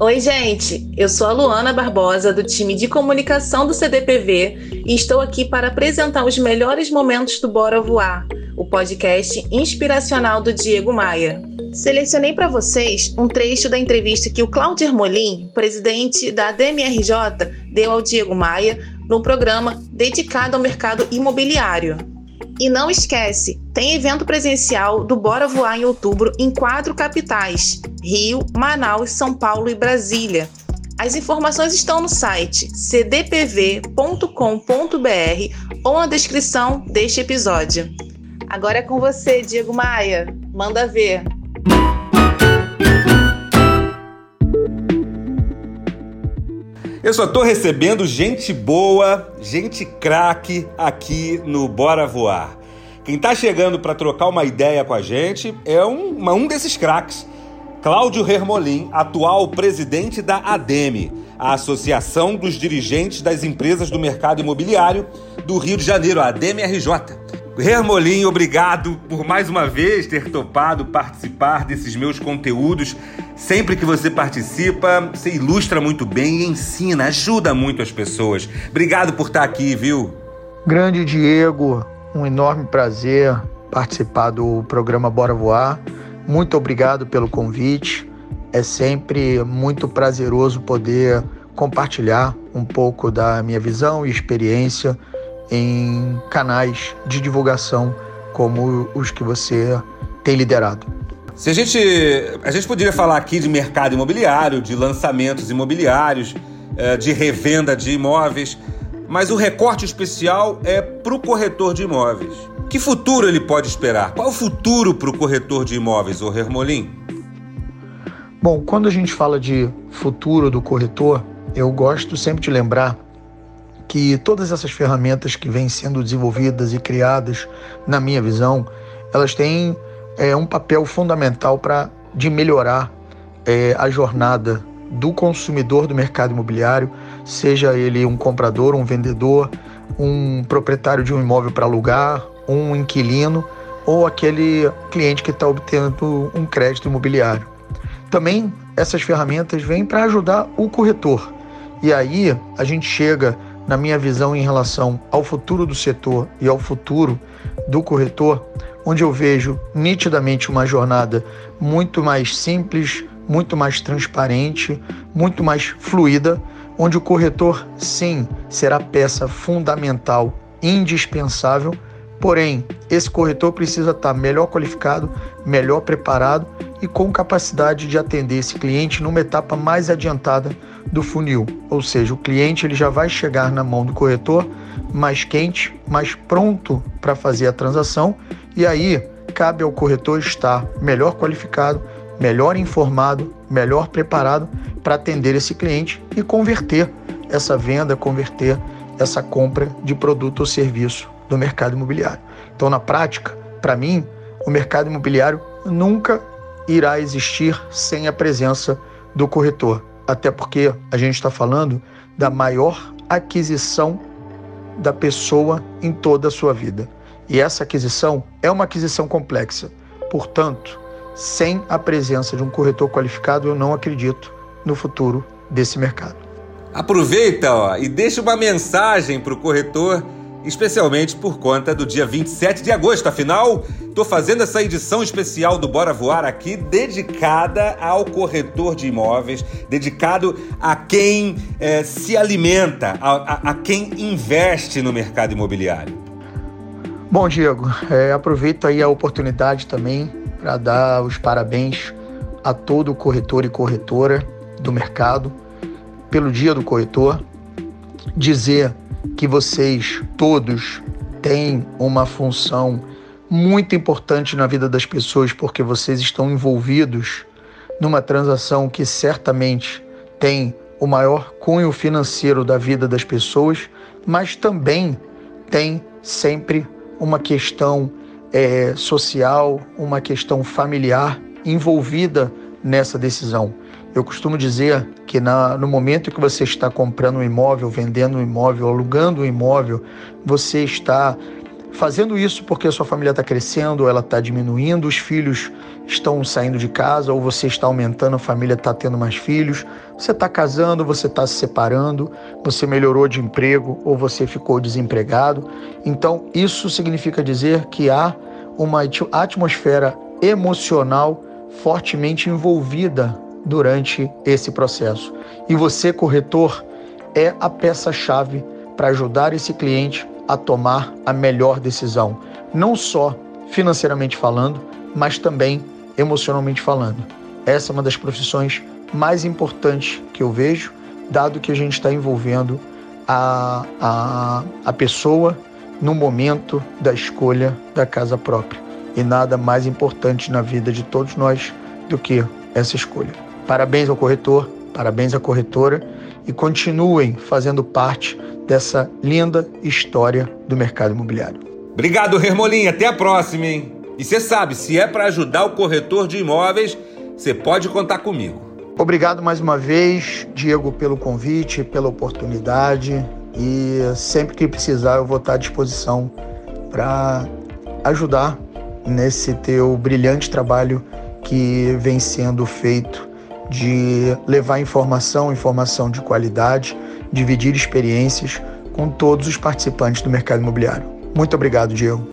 Oi, gente! Eu sou a Luana Barbosa, do time de comunicação do CDPV, e estou aqui para apresentar os melhores momentos do Bora Voar, o podcast inspiracional do Diego Maia. Selecionei para vocês um trecho da entrevista que o Cláudio Ermolim, presidente da DMRJ, deu ao Diego Maia no programa dedicado ao mercado imobiliário. E não esquece, tem evento presencial do Bora Voar em outubro em quatro capitais: Rio, Manaus, São Paulo e Brasília. As informações estão no site cdpv.com.br ou na descrição deste episódio. Agora é com você, Diego Maia. Manda ver. Eu só tô recebendo gente boa, gente craque aqui no Bora Voar. Quem tá chegando para trocar uma ideia com a gente é um, um desses craques. Cláudio Hermolin, atual presidente da ADEME, a Associação dos Dirigentes das Empresas do Mercado Imobiliário do Rio de Janeiro, a ADEME-RJ. Hermolin, obrigado por mais uma vez ter topado participar desses meus conteúdos. Sempre que você participa, você ilustra muito bem e ensina, ajuda muito as pessoas. Obrigado por estar aqui, viu? Grande Diego, um enorme prazer participar do programa Bora Voar. Muito obrigado pelo convite. É sempre muito prazeroso poder compartilhar um pouco da minha visão e experiência em canais de divulgação como os que você tem liderado. Se a gente, a gente poderia falar aqui de mercado imobiliário, de lançamentos imobiliários, eh, de revenda de imóveis, mas o recorte especial é para o corretor de imóveis. Que futuro ele pode esperar? Qual o futuro para o corretor de imóveis, o Hermolin? Bom, quando a gente fala de futuro do corretor, eu gosto sempre de lembrar que todas essas ferramentas que vêm sendo desenvolvidas e criadas, na minha visão, elas têm é, um papel fundamental para de melhorar é, a jornada do consumidor do mercado imobiliário, seja ele um comprador, um vendedor, um proprietário de um imóvel para alugar, um inquilino ou aquele cliente que está obtendo um crédito imobiliário. Também essas ferramentas vêm para ajudar o corretor. E aí a gente chega na minha visão em relação ao futuro do setor e ao futuro do corretor, onde eu vejo nitidamente uma jornada muito mais simples, muito mais transparente, muito mais fluida, onde o corretor, sim, será peça fundamental, indispensável, porém, esse corretor precisa estar melhor qualificado, melhor preparado e com capacidade de atender esse cliente numa etapa mais adiantada do funil, ou seja, o cliente ele já vai chegar na mão do corretor mais quente, mais pronto para fazer a transação e aí cabe ao corretor estar melhor qualificado, melhor informado, melhor preparado para atender esse cliente e converter essa venda, converter essa compra de produto ou serviço do mercado imobiliário. Então, na prática, para mim, o mercado imobiliário nunca irá existir sem a presença do corretor até porque a gente está falando da maior aquisição da pessoa em toda a sua vida. E essa aquisição é uma aquisição complexa. Portanto, sem a presença de um corretor qualificado, eu não acredito no futuro desse mercado. Aproveita ó, e deixa uma mensagem para o corretor especialmente por conta do dia 27 de agosto. Afinal, estou fazendo essa edição especial do Bora Voar aqui dedicada ao corretor de imóveis, dedicado a quem é, se alimenta, a, a, a, quem investe no mercado imobiliário. Bom, Diego, é, aproveito aí a oportunidade também para dar os parabéns a todo corretor e corretora do mercado pelo Dia do Corretor, dizer que vocês todos têm uma função muito importante na vida das pessoas porque vocês estão envolvidos numa transação que certamente tem o maior cunho financeiro da vida das pessoas, mas também tem sempre uma questão é, social, uma questão familiar envolvida nessa decisão. Eu costumo dizer que na, no momento que você está comprando um imóvel, vendendo um imóvel, alugando um imóvel, você está fazendo isso porque a sua família está crescendo, ela está diminuindo, os filhos estão saindo de casa, ou você está aumentando, a família está tendo mais filhos, você está casando, você está se separando, você melhorou de emprego ou você ficou desempregado. Então, isso significa dizer que há uma atmosfera emocional fortemente envolvida durante esse processo. E você, corretor, é a peça-chave para ajudar esse cliente a tomar a melhor decisão, não só financeiramente falando, mas também emocionalmente falando. Essa é uma das profissões mais importantes que eu vejo, dado que a gente está envolvendo a, a, a pessoa no momento da escolha da casa própria. E nada mais importante na vida de todos nós do que essa escolha. Parabéns ao corretor, parabéns à corretora e continuem fazendo parte dessa linda história do mercado imobiliário. Obrigado, Hermolim. Até a próxima, hein? E você sabe, se é para ajudar o corretor de imóveis, você pode contar comigo. Obrigado mais uma vez, Diego, pelo convite, pela oportunidade. E sempre que precisar, eu vou estar à disposição para ajudar nesse teu brilhante trabalho que vem sendo feito de levar informação, informação de qualidade, dividir experiências com todos os participantes do mercado imobiliário. Muito obrigado, Diego.